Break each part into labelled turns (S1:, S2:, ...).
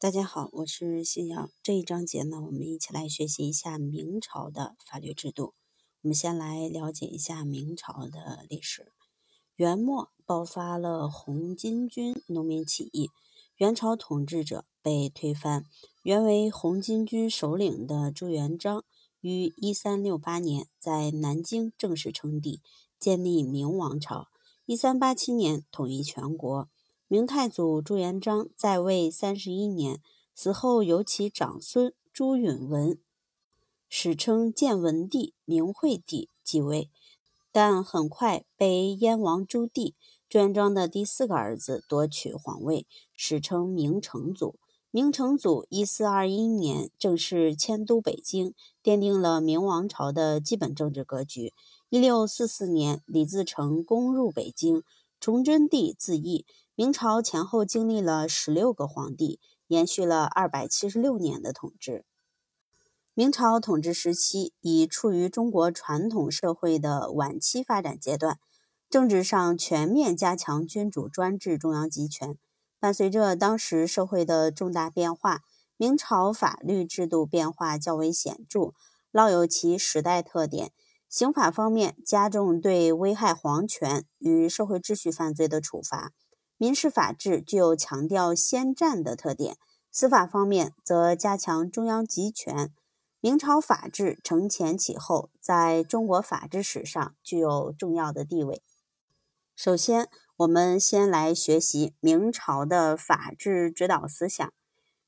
S1: 大家好，我是信瑶。这一章节呢，我们一起来学习一下明朝的法律制度。我们先来了解一下明朝的历史。元末爆发了红巾军农民起义，元朝统治者被推翻。原为红巾军首领的朱元璋于一三六八年在南京正式称帝，建立明王朝。一三八七年统一全国。明太祖朱元璋在位三十一年，死后由其长孙朱允文（史称建文帝、明惠帝）继位，但很快被燕王朱棣（朱元璋的第四个儿子）夺取皇位，史称明成祖。明成祖一四二一年正式迁都北京，奠定了明王朝的基本政治格局。一六四四年，李自成攻入北京，崇祯帝自缢。明朝前后经历了十六个皇帝，延续了二百七十六年的统治。明朝统治时期已处于中国传统社会的晚期发展阶段，政治上全面加强君主专制、中央集权。伴随着当时社会的重大变化，明朝法律制度变化较为显著，烙有其时代特点。刑法方面，加重对危害皇权与社会秩序犯罪的处罚。民事法治具有强调先战的特点，司法方面则加强中央集权。明朝法治承前启后，在中国法治史上具有重要的地位。首先，我们先来学习明朝的法治指导思想。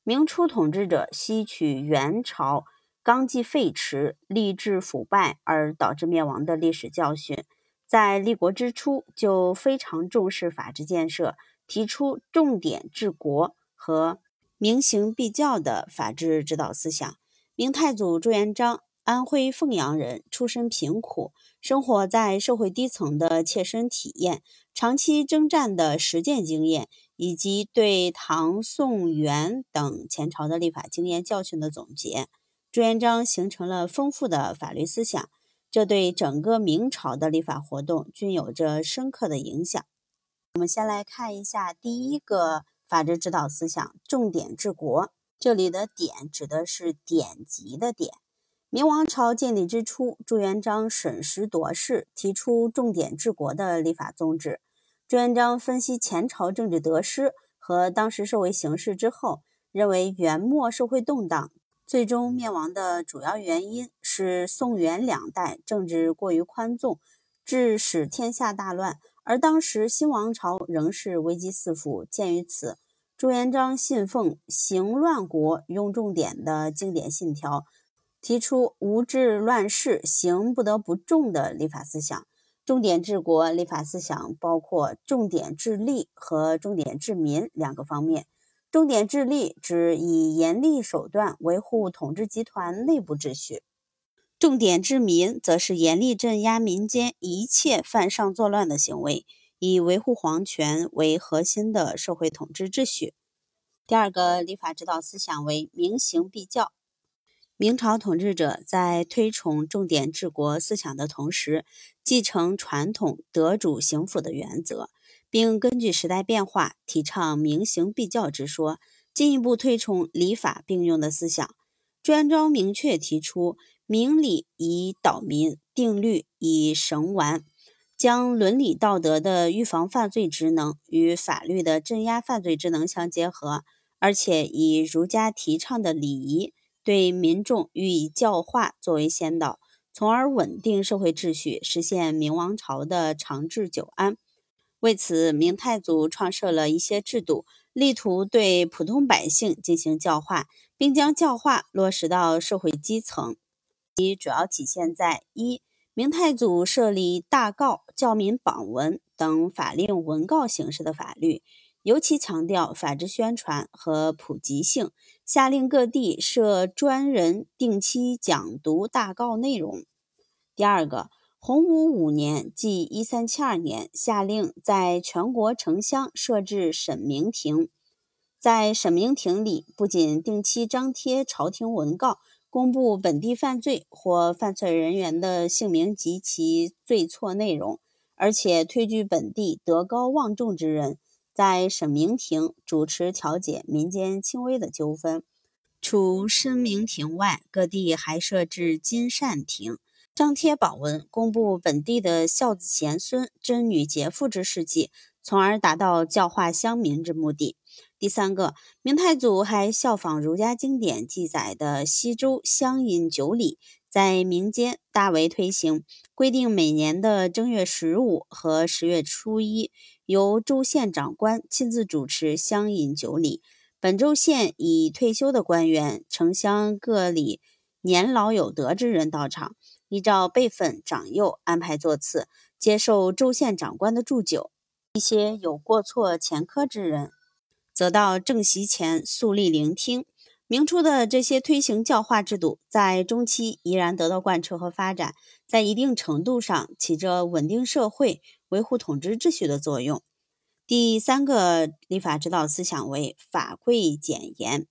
S1: 明初统治者吸取元朝纲纪废弛、吏治腐败而导致灭亡的历史教训。在立国之初就非常重视法治建设，提出重点治国和明刑必教的法治指导思想。明太祖朱元璋，安徽凤阳人，出身贫苦，生活在社会低层的切身体验，长期征战的实践经验，以及对唐、宋、元等前朝的立法经验教训的总结，朱元璋形成了丰富的法律思想。这对整个明朝的立法活动均有着深刻的影响。我们先来看一下第一个法治指导思想：重点治国。这里的“典”指的是典籍的“典”。明王朝建立之初，朱元璋审时度势，提出重点治国的立法宗旨。朱元璋分析前朝政治得失和当时社会形势之后，认为元末社会动荡。最终灭亡的主要原因是宋元两代政治过于宽纵，致使天下大乱。而当时新王朝仍是危机四伏。鉴于此，朱元璋信奉“行乱国用重典”的经典信条，提出“无治乱世，行不得不重”的立法思想。重点治国立法思想包括重点治吏和重点治民两个方面。重点治吏指以严厉手段维护统治集团内部秩序；重点治民则是严厉镇压民间一切犯上作乱的行为，以维护皇权为核心的社会统治秩序。第二个立法指导思想为明刑必教。明朝统治者在推崇重点治国思想的同时，继承传统德主刑辅的原则。并根据时代变化，提倡明刑必教之说，进一步推崇礼法并用的思想。朱元璋明确提出“明理以导民，定律以绳顽”，将伦理道德的预防犯罪职能与法律的镇压犯罪职能相结合，而且以儒家提倡的礼仪对民众予以教化作为先导，从而稳定社会秩序，实现明王朝的长治久安。为此，明太祖创设了一些制度，力图对普通百姓进行教化，并将教化落实到社会基层。其主要体现在：一、明太祖设立大告、教民榜文等法令文告形式的法律，尤其强调法制宣传和普及性，下令各地设专人定期讲读大告内容。第二个。洪武五年，即一三七二年，下令在全国城乡设置审明庭。在审明庭里，不仅定期张贴朝廷文告，公布本地犯罪或犯罪人员的姓名及其罪错内容，而且推举本地德高望重之人，在审明庭主持调解民间轻微的纠纷。除申明庭外，各地还设置金善庭，张贴榜文，公布本地的孝子贤孙、贞女节妇之事迹，从而达到教化乡民之目的。第三个，明太祖还效仿儒家经典记载的西周乡饮酒礼，在民间大为推行，规定每年的正月十五和十月初一，由州县长官亲自主持乡饮酒礼。本州县已退休的官员、城乡各里年老有德之人到场，依照辈分长幼安排座次，接受州县长官的祝酒。一些有过错前科之人，则到正席前肃立聆听。明初的这些推行教化制度，在中期依然得到贯彻和发展，在一定程度上起着稳定社会、维护统治秩序的作用。第三个立法指导思想为法贵简严。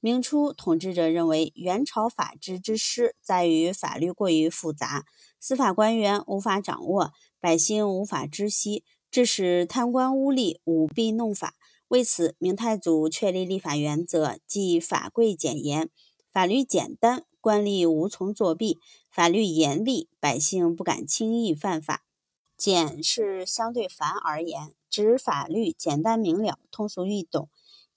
S1: 明初统治者认为，元朝法治之失在于法律过于复杂，司法官员无法掌握，百姓无法知悉，致使贪官污吏舞弊弄法。为此，明太祖确立立法原则，即法贵简严，法律简单，官吏无从作弊；法律严厉，百姓不敢轻易犯法。简是相对繁而言。指法律简单明了、通俗易懂；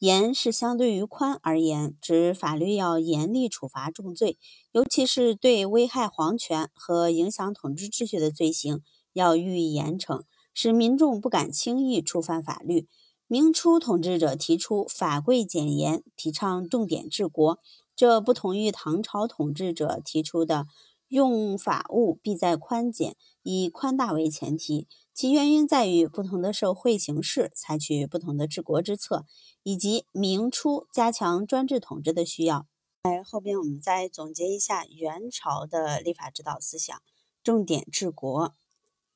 S1: 严是相对于宽而言，指法律要严厉处罚重罪，尤其是对危害皇权和影响统治秩序的罪行，要予以严惩，使民众不敢轻易触犯法律。明初统治者提出法贵简严，提倡重点治国，这不同于唐朝统治者提出的用法务必在宽简，以宽大为前提。其原因在于不同的社会形势采取不同的治国之策，以及明初加强专制统治的需要。在后边我们再总结一下元朝的立法指导思想：重点治国、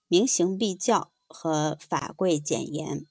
S1: 明刑必教和法贵简严。